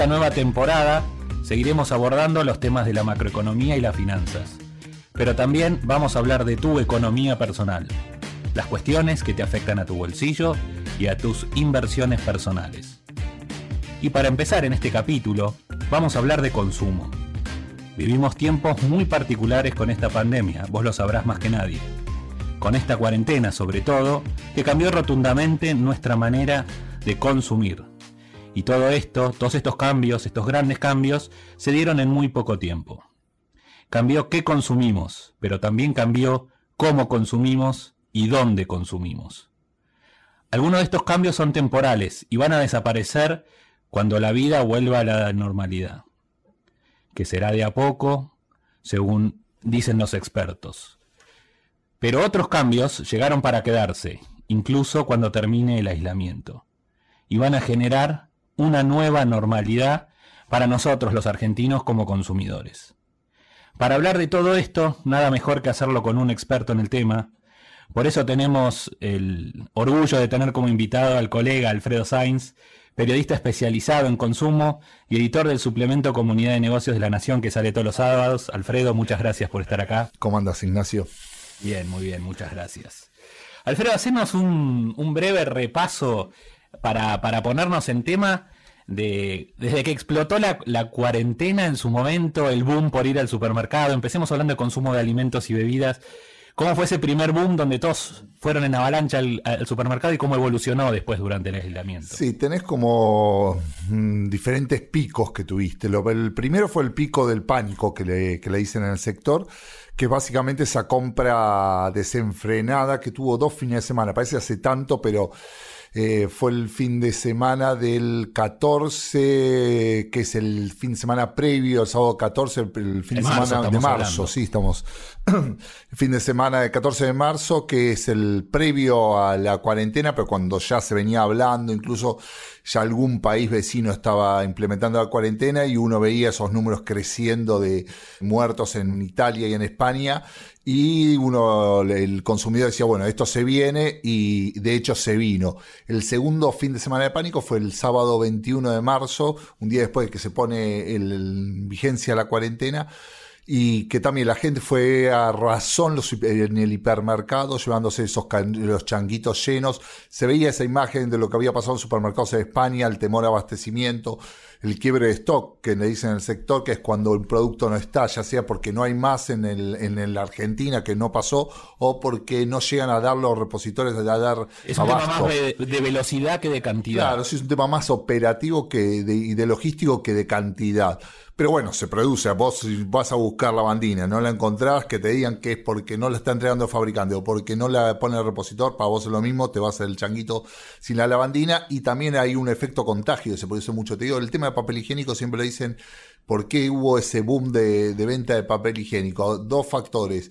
Esta nueva temporada seguiremos abordando los temas de la macroeconomía y las finanzas, pero también vamos a hablar de tu economía personal, las cuestiones que te afectan a tu bolsillo y a tus inversiones personales. Y para empezar en este capítulo, vamos a hablar de consumo. Vivimos tiempos muy particulares con esta pandemia, vos lo sabrás más que nadie. Con esta cuarentena sobre todo, que cambió rotundamente nuestra manera de consumir, y todo esto, todos estos cambios, estos grandes cambios, se dieron en muy poco tiempo. Cambió qué consumimos, pero también cambió cómo consumimos y dónde consumimos. Algunos de estos cambios son temporales y van a desaparecer cuando la vida vuelva a la normalidad, que será de a poco, según dicen los expertos. Pero otros cambios llegaron para quedarse, incluso cuando termine el aislamiento, y van a generar una nueva normalidad para nosotros los argentinos como consumidores. Para hablar de todo esto, nada mejor que hacerlo con un experto en el tema. Por eso tenemos el orgullo de tener como invitado al colega Alfredo Sainz, periodista especializado en consumo y editor del suplemento Comunidad de Negocios de la Nación que sale todos los sábados. Alfredo, muchas gracias por estar acá. ¿Cómo andas, Ignacio? Bien, muy bien, muchas gracias. Alfredo, hacemos un, un breve repaso para, para ponernos en tema de, desde que explotó la, cuarentena en su momento, el boom por ir al supermercado, empecemos hablando de consumo de alimentos y bebidas, ¿cómo fue ese primer boom donde todos fueron en avalancha al, al supermercado y cómo evolucionó después durante el aislamiento? Sí, tenés como mm, diferentes picos que tuviste. Lo, el primero fue el pico del pánico que le, que le dicen en el sector, que básicamente esa compra desenfrenada que tuvo dos fines de semana, parece hace tanto, pero eh, fue el fin de semana del 14, que es el fin de semana previo, el sábado 14, el, fin de, semana de marzo, sí, estamos. el fin de semana del 14 de marzo, que es el previo a la cuarentena, pero cuando ya se venía hablando, incluso ya algún país vecino estaba implementando la cuarentena y uno veía esos números creciendo de muertos en Italia y en España y uno, el consumidor decía, bueno, esto se viene y de hecho se vino. El segundo fin de semana de pánico fue el sábado 21 de marzo, un día después de que se pone en vigencia la cuarentena y que también la gente fue a razón en el hipermercado llevándose esos los changuitos llenos. Se veía esa imagen de lo que había pasado en supermercados en España, el temor a abastecimiento, el quiebre de stock que le dicen en el sector, que es cuando el producto no está, ya sea porque no hay más en, el, en la Argentina que no pasó o porque no llegan a dar los repositorios a dar Es un tema más de, de, velocidad que de cantidad. Claro, es un tema más operativo que de, y de logístico que de cantidad. Pero bueno, se produce. Vos vas a buscar la bandina, no la encontrás, que te digan que es porque no la está entregando el fabricante o porque no la pone el repositor, para vos es lo mismo, te vas el changuito sin la lavandina. Y también hay un efecto contagio, se produce mucho. Te digo, el tema de papel higiénico siempre le dicen por qué hubo ese boom de, de venta de papel higiénico. Dos factores.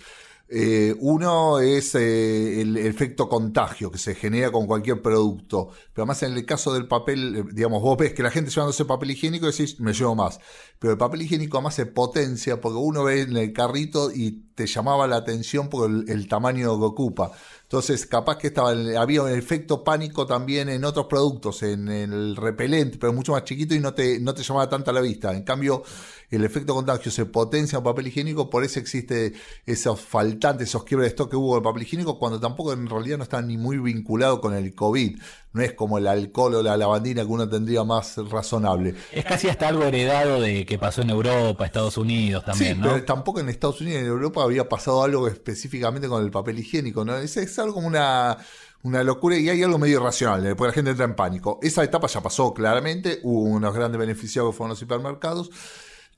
Eh, uno es eh, el efecto contagio que se genera con cualquier producto. Pero además en el caso del papel, eh, digamos, vos ves que la gente llevándose papel higiénico y decís, me llevo más. Pero el papel higiénico además se potencia porque uno ve en el carrito y te llamaba la atención por el, tamaño que ocupa. Entonces, capaz que estaba, había un efecto pánico también en otros productos, en el repelente, pero mucho más chiquito y no te, no te llamaba tanta la vista. En cambio, el efecto contagio se potencia en papel higiénico, por eso existe esos faltantes, esos quiebres de stock que hubo en papel higiénico, cuando tampoco en realidad no está ni muy vinculado con el COVID. No es como el alcohol o la lavandina que uno tendría más razonable. Es casi hasta algo heredado de que pasó en Europa, Estados Unidos también, sí, ¿no? Pero tampoco en Estados Unidos y en Europa había pasado algo específicamente con el papel higiénico, ¿no? Es, es algo como una una locura y hay algo medio irracional, porque la gente entra en pánico. Esa etapa ya pasó claramente, hubo unos grandes beneficiados que fueron los hipermercados.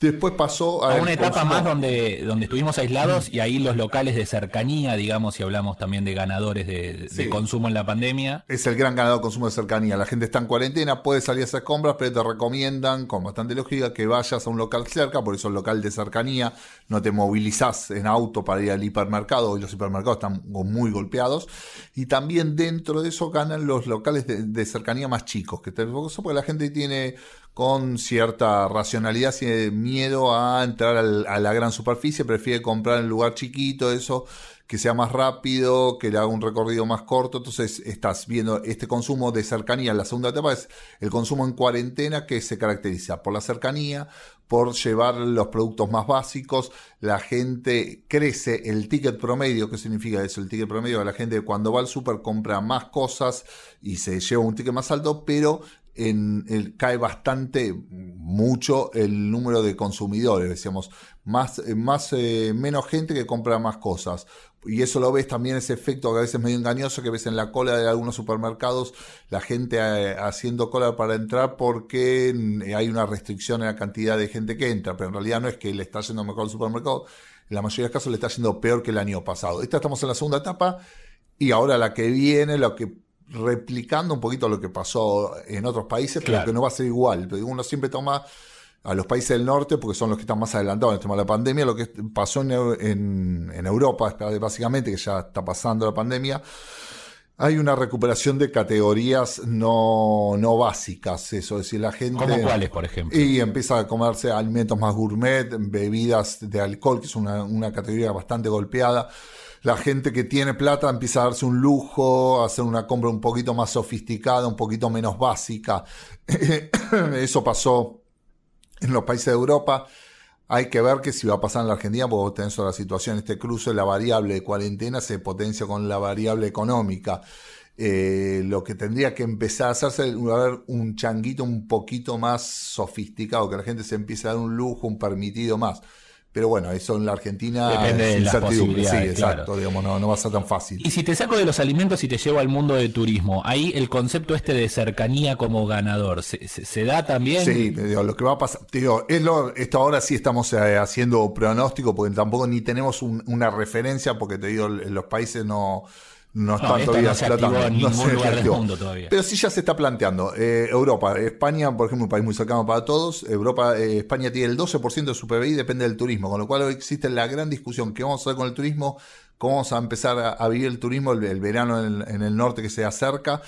Después pasó a, una etapa más donde, donde estuvimos aislados y ahí los locales de cercanía, digamos, si hablamos también de ganadores de, consumo en la pandemia. Es el gran ganador de consumo de cercanía. La gente está en cuarentena, puede salir a hacer compras, pero te recomiendan, con bastante lógica, que vayas a un local cerca, por eso el local de cercanía, no te movilizás en auto para ir al hipermercado, y los hipermercados están muy golpeados. Y también dentro de eso ganan los locales de, cercanía más chicos, que te, porque la gente tiene con cierta racionalidad, tiene miedo a entrar a la gran superficie, prefiere comprar en lugar chiquito, eso que sea más rápido, que le haga un recorrido más corto. Entonces estás viendo este consumo de cercanía. La segunda etapa es el consumo en cuarentena que se caracteriza por la cercanía, por llevar los productos más básicos. La gente crece el ticket promedio. ¿Qué significa eso? El ticket promedio la gente cuando va al súper compra más cosas y se lleva un ticket más alto, pero en el, cae bastante, mucho el número de consumidores, decíamos, más, eh, más eh, menos gente que compra más cosas. Y eso lo ves también ese efecto que a veces medio engañoso que ves en la cola de algunos supermercados, la gente eh, haciendo cola para entrar porque mm, hay una restricción en la cantidad de gente que entra, pero en realidad no es que le está yendo mejor al supermercado, en la mayoría de los casos le está yendo peor que el año pasado. Esta estamos en la segunda etapa y ahora la que viene, lo que replicando un poquito lo que pasó en otros países, pero que no va a ser igual. Uno siempre toma a los países del norte porque son los que están más adelantados en el tema de la pandemia. Lo que pasó en, en, Europa, básicamente, que ya está pasando la pandemia, hay una recuperación de categorías no, no básicas, eso, es decir, la gente... ¿Cómo cuáles, por ejemplo? Y empieza a comerse alimentos más gourmet, bebidas de alcohol, que es una, una categoría bastante golpeada la gente que tiene plata empieza a darse un lujo, a hacer una compra un poquito más sofisticada, un poquito menos básica. Eso pasó en los países de Europa. Hay que ver que si va a pasar en la Argentina, porque vos tenés la situación, este cruce, la variable de cuarentena se potencia con la variable económica. Eh, lo que tendría que empezar a hacerse es un changuito un poquito más sofisticado, que la gente se empiece a dar un lujo, un permitido más. Pero bueno, eso en la Argentina Depende de las Sí, exacto, digamos, no, va a ser tan fácil. Y si te saco de los alimentos y te llevo al mundo de turismo, ahí el concepto este de cercanía como ganador, ¿se, da también? Sí, digo, lo que va a pasar, digo, es lo, esto ahora sí estamos eh, haciendo pronóstico, porque tampoco ni tenemos una referencia, porque te digo, los países no no están todavía no se activó en ningún lugar del mundo todavía. Pero sí ya se está planteando. Eh, Europa, España, por ejemplo, un país muy cercano para todos. Europa, eh, España tiene el 12% de su PBI, depende del turismo. Con lo cual hoy existe la gran discusión. ¿Qué vamos a hacer con el turismo? ¿Cómo vamos a empezar a, vivir el turismo, el, verano en el, norte que se acerca?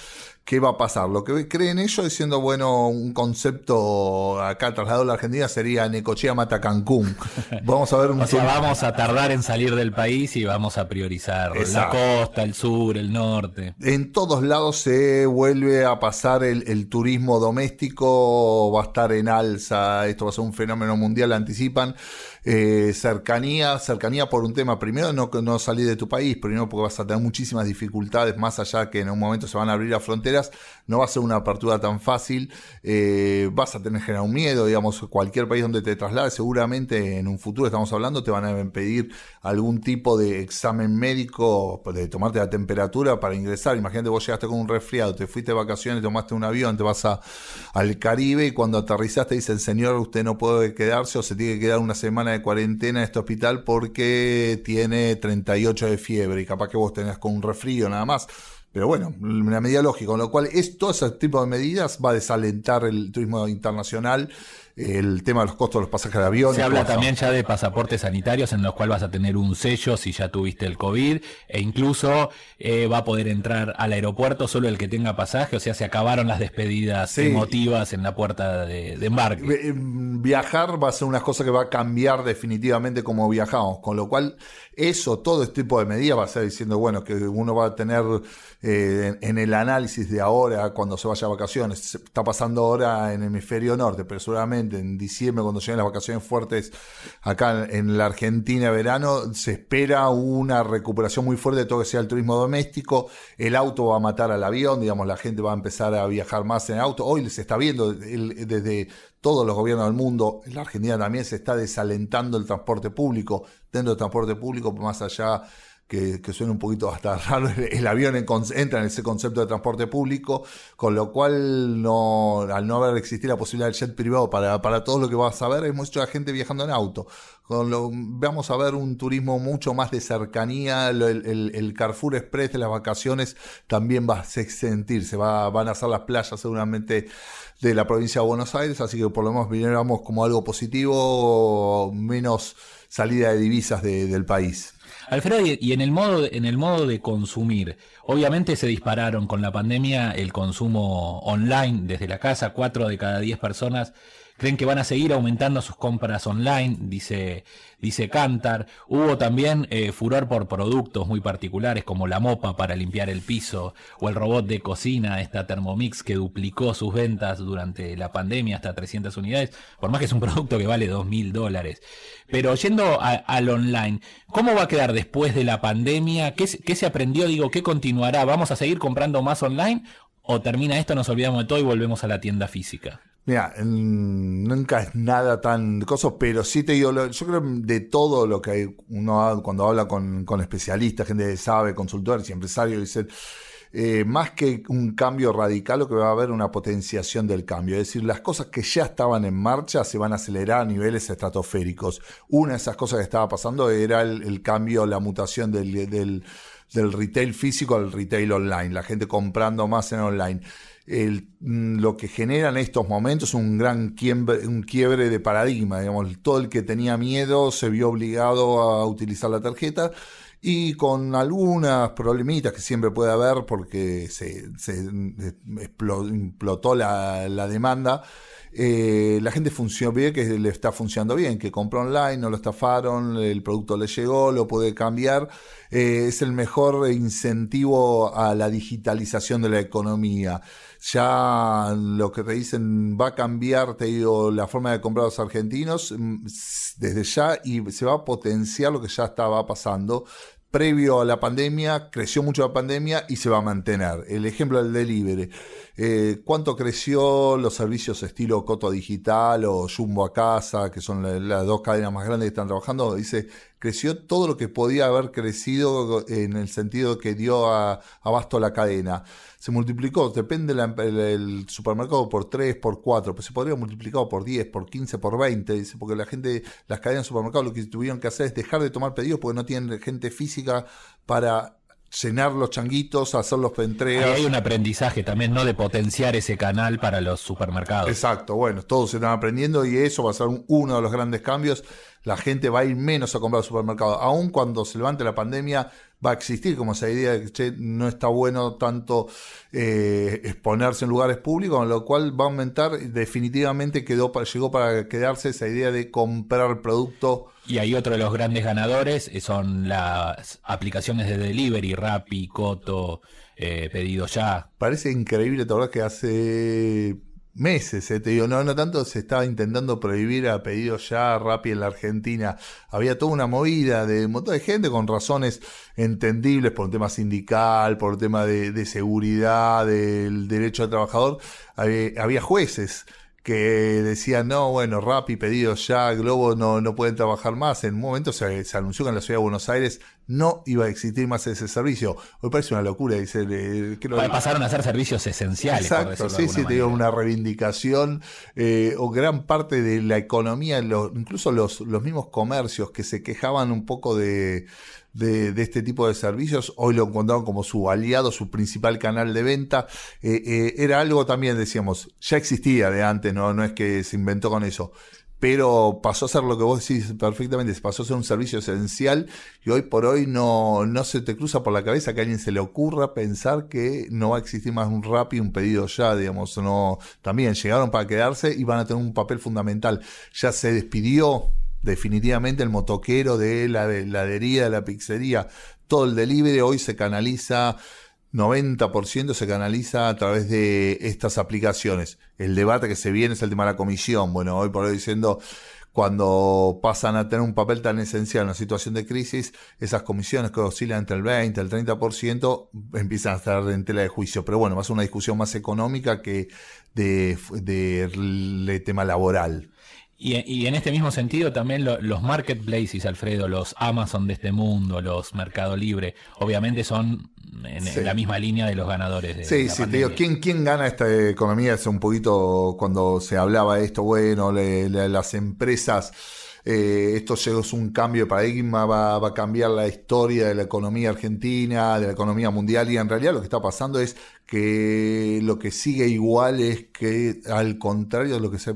¿Qué va a pasar? Lo que creen ellos, diciendo, bueno, un concepto acá trasladado a la Argentina sería Necochea mata Cancún. Vamos a ver un o sea, vamos a tardar en salir del país y vamos a priorizar la costa, el sur, el norte. En todos lados se vuelve a pasar el, turismo doméstico, va a estar en alza, esto va a ser un fenómeno mundial, anticipan. Eh, cercanía, cercanía por un tema, primero no, no salir de tu país, primero porque vas a tener muchísimas dificultades, más allá que en un momento se van a abrir las fronteras no va a ser una apertura tan fácil, eh, vas a tener que generar un miedo, digamos, cualquier país donde te traslades, seguramente en un futuro estamos hablando, te van a pedir algún tipo de examen médico, de tomarte la temperatura para ingresar. Imagínate, vos llegaste con un resfriado, te fuiste de vacaciones, tomaste un avión, te vas a, al Caribe y cuando aterrizaste dicen, señor, usted no puede quedarse o se tiene que quedar una semana de cuarentena en este hospital porque tiene 38 de fiebre y capaz que vos tenés con un resfrío nada más. Pero bueno, una medida lógica, con lo cual es, todo ese tipo de medidas va a desalentar el turismo internacional el tema de los costos de los pasajes de avión. Se habla también ya de pasaportes sanitarios en los cuales vas a tener un sello si ya tuviste el COVID e incluso eh, va a poder entrar al aeropuerto solo el que tenga pasaje, o sea, se acabaron las despedidas emotivas en la puerta de, embarque. Eh, viajar va a ser una cosa que va a cambiar definitivamente como viajamos, con lo cual eso, todo este tipo de medidas va a ser diciendo, bueno, que uno va a tener eh, en el análisis de ahora, cuando se vaya a vacaciones, está pasando ahora en el hemisferio norte, pero seguramente en diciembre, cuando lleguen las vacaciones fuertes acá en la Argentina verano, se espera una recuperación muy fuerte de todo que sea el turismo doméstico. El auto va a matar al avión, digamos, la gente va a empezar a viajar más en auto. Hoy se está viendo desde todos los gobiernos del mundo, en la Argentina también se está desalentando el transporte público. Dentro del transporte público, más allá que, que suena un poquito hasta raro, el, avión entra en ese concepto de transporte público, con lo cual no, al no haber existido la posibilidad del jet privado para, para todo lo que vas a ver, hay mucha gente viajando en auto. Con vamos a ver un turismo mucho más de cercanía, el, el, Carrefour Express de las vacaciones también va a sentirse, va, van a ser las playas seguramente de la provincia de Buenos Aires, así que por lo menos viniéramos como algo positivo, menos salida de divisas del país. Alfredo, y en el modo en el modo de consumir, obviamente se dispararon con la pandemia el consumo online desde la casa, cuatro de cada diez personas creen que van a seguir aumentando sus compras online, dice, dice Cantar. Hubo también eh, furor por productos muy particulares como la mopa para limpiar el piso o el robot de cocina, esta Thermomix que duplicó sus ventas durante la pandemia hasta 300 unidades, por más que es un producto que vale 2 mil dólares. Pero yendo al online, ¿cómo va a quedar después de la pandemia? ¿Qué, ¿Qué se aprendió? Digo, ¿qué continuará? ¿Vamos a seguir comprando más online? ¿O termina esto, nos olvidamos de todo y volvemos a la tienda física? Mira, nunca es nada tan coso, pero sí te digo, yo creo de todo lo que uno cuando habla con, con especialistas, gente que sabe, consultores y empresarios, dicen, eh, más que un cambio radical, lo que va a haber una potenciación del cambio. Es decir, las cosas que ya estaban en marcha se van a acelerar a niveles estratosféricos. Una de esas cosas que estaba pasando era el, cambio, la mutación del, del retail físico al retail online, la gente comprando más en online mm, lo que genera en estos momentos un gran quiebre, un quiebre de paradigma. Digamos, todo el que tenía miedo se vio obligado a utilizar la tarjeta y con algunas problemitas que siempre puede haber porque se, se explotó la, demanda. Eh, la gente funcionó bien, que le está funcionando bien, que compró online, no lo estafaron, el producto le llegó, lo puede cambiar. Eh, es el mejor incentivo a la digitalización de la economía ya lo que te dicen va a cambiar, te digo, la forma de comprar a los argentinos mm, desde ya y se va a potenciar lo que ya estaba pasando. Previo a la pandemia, creció mucho la pandemia y se va a mantener. El ejemplo del delivery. Eh, ¿Cuánto creció los servicios estilo Coto Digital o Jumbo a Casa, que son las dos cadenas más grandes que están trabajando? Dice, creció todo lo que podía haber crecido en el sentido que dio a, abasto a la cadena. Se multiplicó, depende del supermercado por 3, por 4, pero se podría multiplicar por 10, por 15, por 20, dice, porque la gente, las cadenas de supermercados lo que tuvieron que hacer es dejar de tomar pedidos porque no tienen gente física para llenar los changuitos, hacer los entregas. hay un aprendizaje también, ¿no? De potenciar ese canal para los supermercados. Exacto, bueno, todos se están aprendiendo y eso va a ser uno de los grandes cambios. La gente va a ir menos a comprar al supermercado. Aun cuando se levante la pandemia, va a existir como esa idea de que no está bueno tanto eh, exponerse en lugares públicos, con lo cual va a aumentar. Definitivamente quedó, llegó para quedarse esa idea de comprar producto y hay otro de los grandes ganadores, eh, son las aplicaciones de delivery, Rappi, Coto, eh, Pedido Ya. Parece increíble, verdad que hace meses, eh, te digo, no, no tanto se estaba intentando prohibir a Pedido Ya, Rappi en la Argentina. Había toda una movida de un montón de gente con razones entendibles por un tema sindical, por un tema de, de seguridad, del derecho al trabajador. había jueces que decían, no, bueno, Rappi, pedidos ya, Globo no, no pueden trabajar más. En un momento se, se, anunció que en la ciudad de Buenos Aires no iba a existir más ese servicio. Hoy parece una locura, dice. Eh, Pasaron a ser servicios esenciales. Exacto, sí, sí, te digo, una reivindicación eh, o gran parte de la economía, incluso los, los mismos comercios que se quejaban un poco de de, este tipo de servicios. Hoy lo encontraron como su aliado, su principal canal de venta. Eh, eh, era algo también, decíamos, ya existía de antes, no, no es que se inventó con eso. Pero pasó a ser lo que vos decís perfectamente, pasó a ser un servicio esencial y hoy por hoy no, no se te cruza por la cabeza que a alguien se le ocurra pensar que no va a existir más un rap y un pedido ya, digamos, no, también llegaron para quedarse y van a tener un papel fundamental. Ya se despidió definitivamente el motoquero de la heladería, de la pizzería, todo el delivery hoy se canaliza, 90% se canaliza a través de estas aplicaciones. El debate que se viene es el tema de la comisión. Bueno, hoy por hoy diciendo, cuando pasan a tener un papel tan esencial en una situación de crisis, esas comisiones que oscilan entre el 20 y el 30% empiezan a estar en tela de juicio. Pero bueno, va a ser una discusión más económica que de, de, de tema laboral. Y, en este mismo sentido también los marketplaces, Alfredo, los Amazon de este mundo, los Mercado Libre, obviamente son en, la misma línea de los ganadores. De, sí, sí, te digo, ¿quién, ¿quién gana esta economía? Es un poquito cuando se hablaba de esto, bueno, las empresas eh, esto es un cambio de paradigma, va, a cambiar la historia de la economía argentina, de la economía mundial, y en realidad lo que está pasando es que lo que sigue igual es que al contrario de lo que se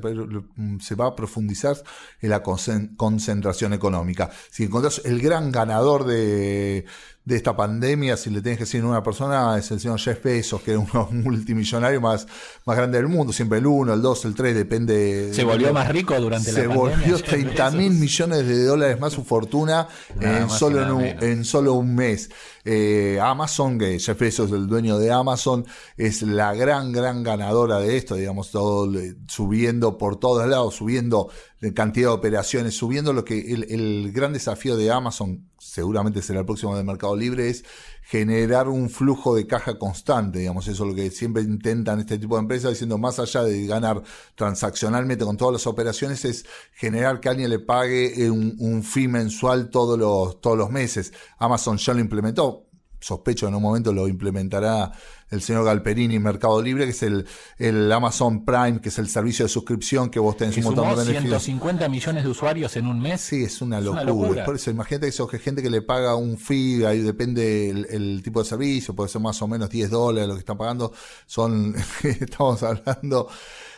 va a profundizar en la concentración económica. Si encontrás el gran ganador de, de esta pandemia, si le tenés que decir a una persona, es el señor Jeff Bezos, que es uno multimillonario más, más grande del mundo, siempre el 1, el 2, el 3, depende. Se volvió más rico durante la pandemia. Se volvió 30 mil millones de dólares más su fortuna en, solo en, un, en solo un mes. Eh, Amazon, que Jeff Bezos, el dueño de Amazon, es la gran, gran ganadora de esto, digamos, todo subiendo por todos lados, subiendo cantidad de operaciones, subiendo lo que el, el gran desafío de Amazon, seguramente será el próximo de Mercado Libre, es generar un flujo de caja constante, digamos, eso es lo que siempre intentan este tipo de empresas, diciendo más allá de ganar transaccionalmente con todas las operaciones, es generar que alguien le pague un, fee mensual todos los, todos los meses. Amazon ya lo implementó, sospecho que en un momento lo implementará el señor Galperini Mercado Libre, que es el, el Amazon Prime, que es el servicio de suscripción que vos tenés un montón de beneficios. 150 millones de usuarios en un mes. Sí, es una locura. Por eso, imagínate eso, que gente que le paga un fee, ahí depende el, tipo de servicio, puede ser más o menos 10 dólares lo que están pagando. Son, estamos hablando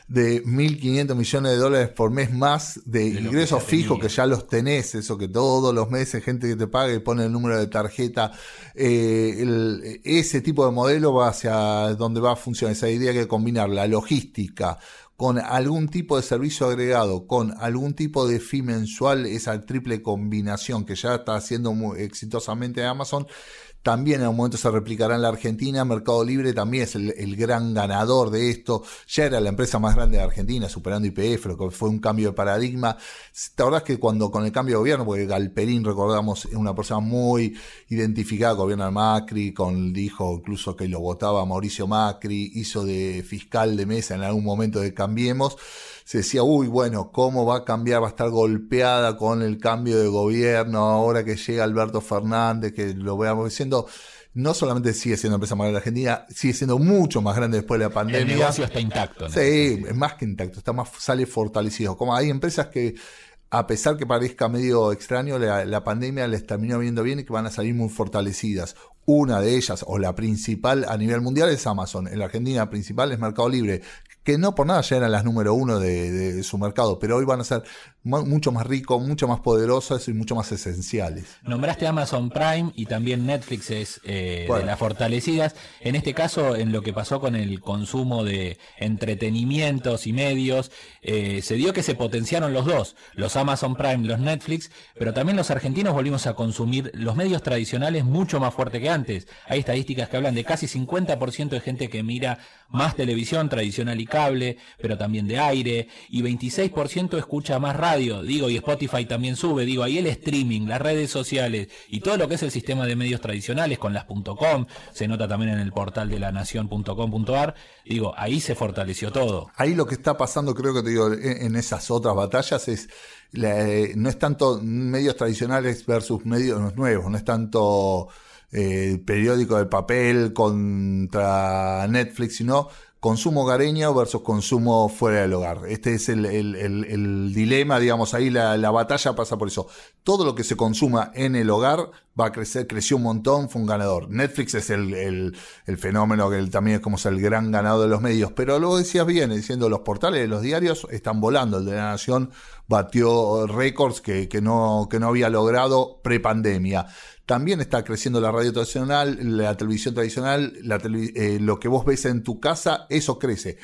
de 1.500 millones de dólares por mes más de, ingresos fijos que ya los tenés, eso que todos los meses gente que te paga y pone el número de tarjeta, eh, ese tipo de modelo va hacia donde va a funcionar esa idea que combinar la logística con algún tipo de servicio agregado, con algún tipo de fee mensual, esa triple combinación que ya está haciendo muy exitosamente Amazon, también en un momento se replicará en la Argentina. Mercado Libre también es el, gran ganador de esto. Ya era la empresa más grande de Argentina, superando IPF, fue un cambio de paradigma. La verdad es que cuando con el cambio de gobierno, porque Galperín, recordamos, es una persona muy identificada con el gobierno de Macri, con, dijo incluso que lo votaba Mauricio Macri, hizo de fiscal de mesa en algún momento de Cambiemos se decía, uy, bueno, ¿cómo va a cambiar? Va a estar golpeada con el cambio de gobierno ahora que llega Alberto Fernández, que lo veamos diciendo. No solamente sigue siendo empresa más grande de Argentina, sigue siendo mucho más grande después de la pandemia. El negocio está intacto. Sí, es más que intacto, está más, sale fortalecido. Como hay empresas que a pesar que parezca medio extraño, la, la, pandemia les terminó viendo bien y que van a salir muy fortalecidas. Una de ellas, o la principal a nivel mundial, es Amazon. En la Argentina principal es Mercado Libre, que no por nada ya eran las número uno de, su mercado, pero hoy van a ser mucho más ricos, mucho más poderosos y mucho más esenciales. Nombraste Amazon Prime y también Netflix es eh, de las fortalecidas. En este caso, en lo que pasó con el consumo de entretenimientos y medios, eh, se dio que se potenciaron los dos, los Amazon Prime, los Netflix, pero también los argentinos volvimos a consumir los medios tradicionales mucho más fuerte que antes. Hay estadísticas que hablan de casi 50% de gente que mira más televisión tradicional y cable, pero también de aire, y 26% escucha más radio, digo, y Spotify también sube, digo, ahí el streaming, las redes sociales y todo lo que es el sistema de medios tradicionales con las .com, se nota también en el portal de la nación.com.ar, digo, ahí se fortaleció todo. Ahí lo que está pasando, creo que te digo, en esas otras batallas es eh, no es tanto medios tradicionales versus medios nuevos, no es tanto eh, periódico de papel contra Netflix, sino consumo hogareño versus consumo fuera del hogar. Este es el, el, el, dilema, digamos, ahí la, la, batalla pasa por eso. Todo lo que se consuma en el hogar va a crecer, creció un montón, fue un ganador. Netflix es el, fenómeno que también es como el gran ganador de los medios, pero luego decías bien, diciendo los portales de los diarios están volando. El de la Nación batió récords que, que, no, que no había logrado pre-pandemia. También está creciendo la radio tradicional, la televisión tradicional, eh, lo que vos ves en tu casa, eso crece.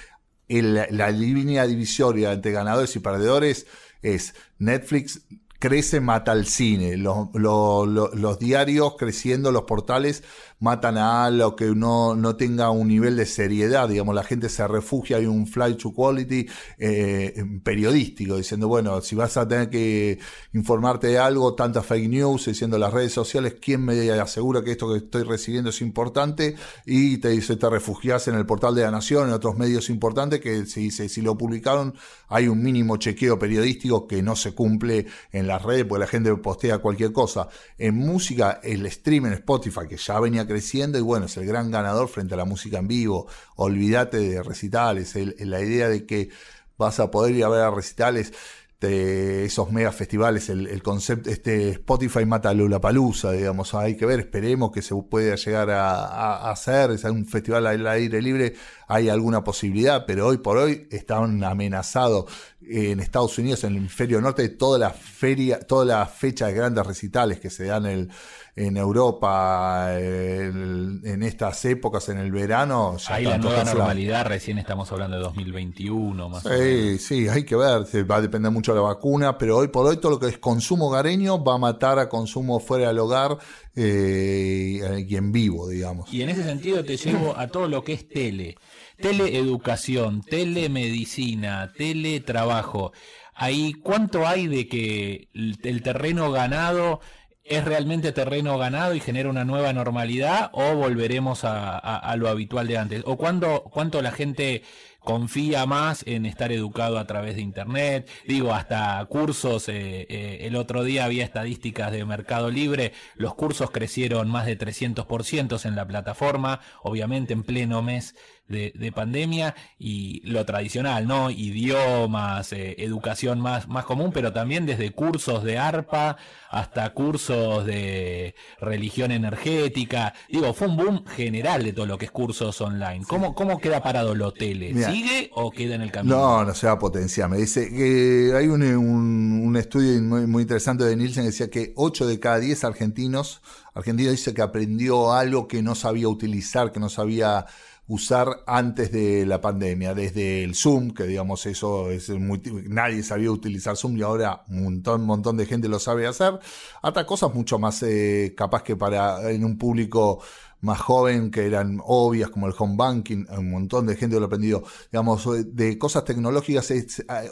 la línea divisoria entre ganadores y perdedores es Netflix crece mata al cine, los, los, los, diarios creciendo, los portales matan a lo que no, no tenga un nivel de seriedad, digamos, la gente se refugia, hay un flight to quality eh, periodístico, diciendo, bueno, si vas a tener que informarte de algo, tanta fake news, diciendo las redes sociales, ¿quién me asegura que esto que estoy recibiendo es importante? Y te dice, te refugias en el portal de la Nación, en otros medios importantes, que si, si lo publicaron, hay un mínimo chequeo periodístico que no se cumple en las redes, porque la gente postea cualquier cosa. En música, el stream en Spotify, que ya venía creciendo y bueno, es el gran ganador frente a la música en vivo. Olvídate de recitales, la idea de que vas a poder ir a ver a recitales de esos mega festivales, el, concepto, este Spotify mata a Lula Palusa, digamos, hay que ver, esperemos que se pueda llegar a, hacer, es un festival al aire libre, hay alguna posibilidad, pero hoy por hoy están amenazados en Estados Unidos, en el hemisferio norte, toda la feria, todas las fechas de grandes recitales que se dan el en Europa en estas épocas, en el verano. Ya hay la nueva normalidad, recién estamos hablando de 2021 más sí, o menos. Sí, hay que ver, va a depender mucho de la vacuna, pero hoy por hoy todo lo que es consumo hogareño va a matar a consumo fuera del hogar eh, y en vivo, digamos. Y en ese sentido te llevo a todo lo que es tele. Teleeducación, telemedicina, teletrabajo. Ahí, ¿cuánto hay de que el terreno ganado ¿Es realmente terreno ganado y genera una nueva normalidad o volveremos a, lo habitual de antes? ¿O cuándo, cuánto la gente confía más en estar educado a través de Internet. Digo, hasta cursos, eh, eh, el otro día había estadísticas de Mercado Libre, los cursos crecieron más de 300% en la plataforma, obviamente en pleno mes de, pandemia y lo tradicional, ¿no? Idiomas, eh, educación más, más común, pero también desde cursos de ARPA hasta cursos de religión energética. Digo, fue un boom general de todo lo que es cursos online. ¿Cómo, cómo queda parado el hotel? ¿Sigue o queda en el camino? No, no se va a potenciar. Me dice que hay un, un, estudio muy, muy, interesante de Nielsen que decía que 8 de cada 10 argentinos, argentinos dice que aprendió algo que no sabía utilizar, que no sabía usar antes de la pandemia, desde el Zoom, que digamos eso es muy, nadie sabía utilizar Zoom y ahora un montón, montón de gente lo sabe hacer, hasta cosas mucho más eh, capaz que para en un público más joven que eran obvias como el home banking, un montón de gente lo ha aprendido, digamos, de cosas tecnológicas,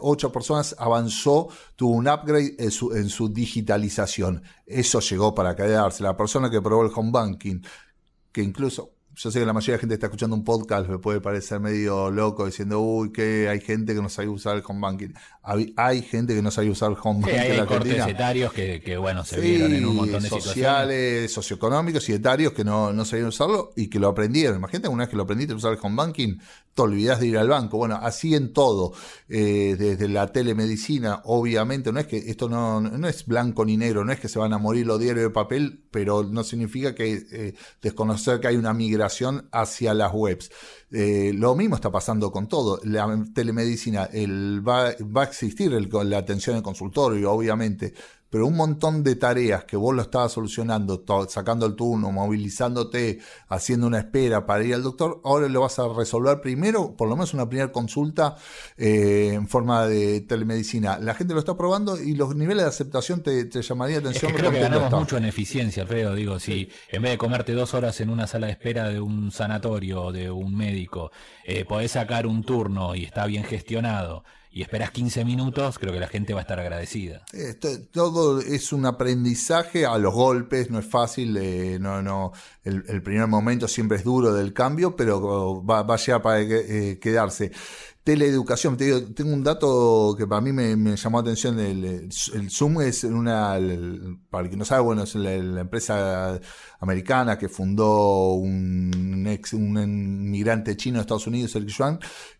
ocho personas avanzó, tuvo un upgrade en su digitalización. Eso llegó para quedarse. La persona que probó el home banking, que incluso yo sé que la mayoría de la gente está escuchando un podcast, me puede parecer medio loco diciendo, uy, que hay gente que no sabe usar el home banking. Hay, gente que no sabe usar el home banking. hay cortes etarios que, bueno, se vieron en un montón de sociales, socioeconómicos y etarios que no, no sabían usarlo y que lo aprendieron. Imagínate una vez que lo aprendiste a usar el home banking, te olvidás de ir al banco. Bueno, así en todo, eh, desde la telemedicina, obviamente, no es que esto no, no es blanco ni negro, no es que se van a morir los diarios de papel, pero no significa que eh, desconocer que hay una migración hacia las webs. Eh, lo mismo está pasando con todo. La telemedicina el, va, va a existir el, la atención en consultorio, obviamente, pero un montón de tareas que vos lo estabas solucionando, sacando el turno, movilizándote, haciendo una espera para ir al doctor, ahora lo vas a resolver primero, por lo menos una primera consulta eh, en forma de telemedicina. La gente lo está probando y los niveles de aceptación te, llamaría atención. creo que ganamos mucho en eficiencia, Alfredo. Digo, si en vez de comerte dos horas en una sala de espera de un sanatorio o de un médico, eh, podés sacar un turno y está bien gestionado y esperas 15 minutos, creo que la gente va a estar agradecida. todo es un aprendizaje a los golpes, no es fácil, eh, no, no, el, primer momento siempre es duro del cambio, pero va, va a llegar para eh, quedarse teleeducación. Te digo, tengo un dato que para mí me, llamó la atención. El, Zoom es una, para el que no sabe, bueno, es la, empresa americana que fundó un ex, un inmigrante chino de Estados Unidos, el Yuan,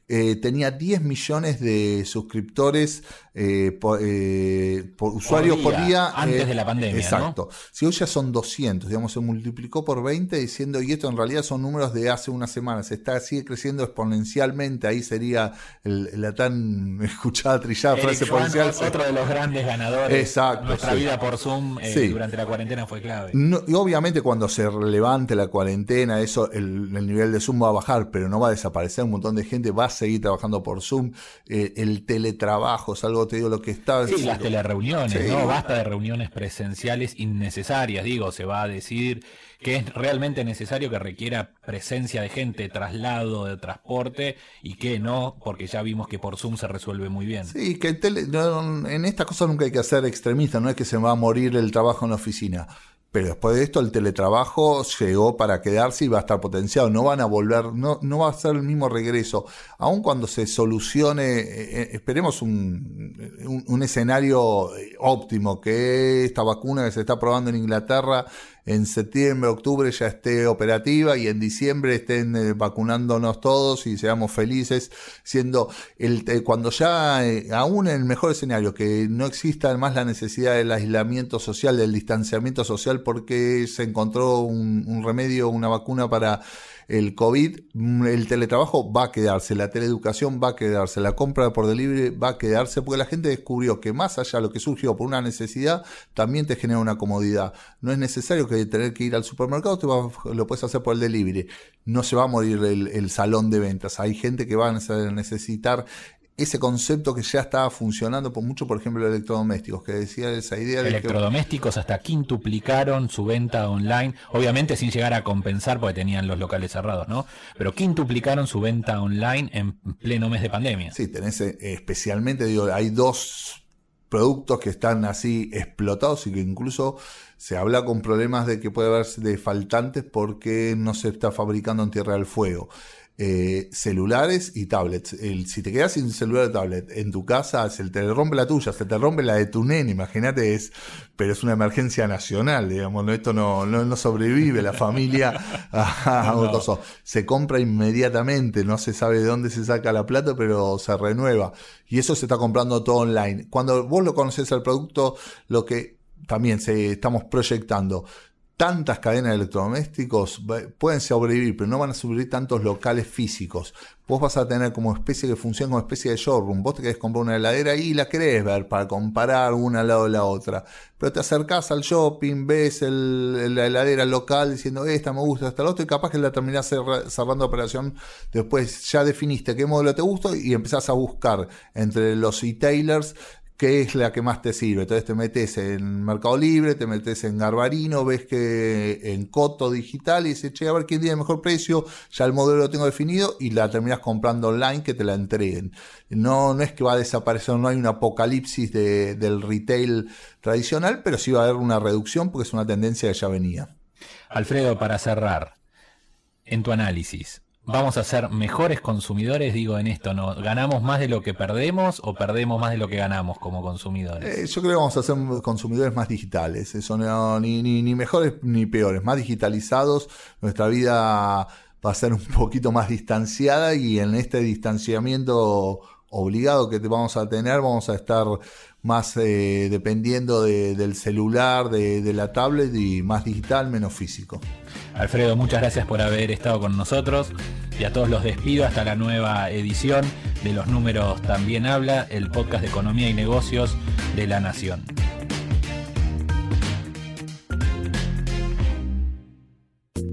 eh, tenía 10 millones de suscriptores eh, por, eh, por, usuarios por día. Antes de la pandemia. Exacto. Si hoy ya son 200, digamos, se multiplicó por 20 diciendo, y esto en realidad son números de hace unas semanas, está, sigue creciendo exponencialmente, ahí sería la tan escuchada, trillada frase exponencial. Otro de los grandes ganadores. Exacto. Nuestra vida por Zoom durante la cuarentena fue clave. y obviamente cuando se levante la cuarentena, eso, el, el nivel de Zoom va a bajar, pero no va a desaparecer, un montón de gente va a seguir trabajando por Zoom, eh, el teletrabajo es algo, te digo, lo que está... Sí, las telereuniones, ¿no? Basta de reuniones presenciales innecesarias, digo, se va a decir que es realmente necesario que requiera presencia de gente, traslado de transporte y que no, porque ya vimos que por Zoom se resuelve muy bien. Sí, que en estas cosas nunca hay que ser extremista, no es que se va a morir el trabajo en la oficina. Pero después de esto el teletrabajo llegó para quedarse y va a estar potenciado. No van a volver, no, no va a ser el mismo regreso. Aun cuando se solucione, eh, eh, esperemos un, un, un, escenario óptimo, que esta vacuna que se está probando en Inglaterra en septiembre, octubre ya esté operativa y en diciembre estén eh, vacunándonos todos y seamos felices, siendo el, eh, cuando ya, eh, aún en el mejor escenario, que no exista más la necesidad del aislamiento social, del distanciamiento social, porque se encontró un remedio, una vacuna para el COVID, mm, el teletrabajo va a quedarse, la teleeducación va a quedarse, la compra por delivery va a quedarse, porque la gente descubrió que más allá de lo que surgió por una necesidad, también te genera una comodidad. No es necesario que tener que ir al supermercado, te lo puedes hacer por el delivery. No se va a morir el, el salón de ventas. Hay gente que va a necesitar ese concepto que ya estaba funcionando por mucho, por ejemplo, electrodomésticos, que decía esa idea de Electrodomésticos hasta quintuplicaron su venta online, obviamente sin llegar a compensar porque tenían los locales cerrados, ¿no? Pero quintuplicaron su venta online en pleno mes de pandemia. Sí, tenés eh, especialmente, digo, hay dos productos que están así explotados y que incluso se habla con problemas de que puede haber de faltantes porque no se está fabricando en Tierra del Fuego. Eh, celulares y tablets. El, si te quedas sin celular o tablet en tu casa, se te rompe la tuya, se te rompe la de tu nene, imagínate, es, pero es una emergencia nacional, digamos, ¿no? esto no, no, sobrevive la familia a, Se compra inmediatamente, no se sabe de dónde se saca la plata, pero se renueva. Y eso se está comprando todo online. Cuando vos lo conoces al producto, lo que también se, estamos proyectando tantas cadenas de electrodomésticos pueden sobrevivir, pero no van a sobrevivir tantos locales físicos. Vos vas a tener como especie que funciona como especie de showroom. Vos te querés comprar una heladera y la querés ver para comparar una al lado de la otra. Pero te acercás al shopping, ves la heladera local diciendo esta me gusta, esta la otra, y capaz que la terminás cerrando operación. Después ya definiste qué modelo te gusta y empezás a buscar entre los e-tailers qué es la que más te sirve. Entonces te metes en Mercado Libre, te metes en Garbarino, ves que en Coto Digital y dices, che, a ver quién tiene el mejor precio, ya el modelo lo tengo definido y la terminas comprando online que te la entreguen. No, no es que va a desaparecer, no hay un apocalipsis del retail tradicional, pero sí va a haber una reducción porque es una tendencia que ya venía. Alfredo, para cerrar, en tu análisis, vamos a ser mejores consumidores, digo en esto, ¿no? ¿Ganamos más de lo que perdemos o perdemos más de lo que ganamos como consumidores? Eh, yo creo que vamos a ser consumidores más digitales, eso no, ni, mejores ni peores, más digitalizados, nuestra vida va a ser un poquito más distanciada y en este distanciamiento obligado que vamos a tener, vamos a estar más eh, dependiendo del celular, de, la tablet y más digital, menos físico. Alfredo, muchas gracias por haber estado con nosotros y a todos los despido hasta la nueva edición de Los Números También Habla, el podcast de Economía y Negocios de la Nación.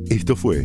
Esto fue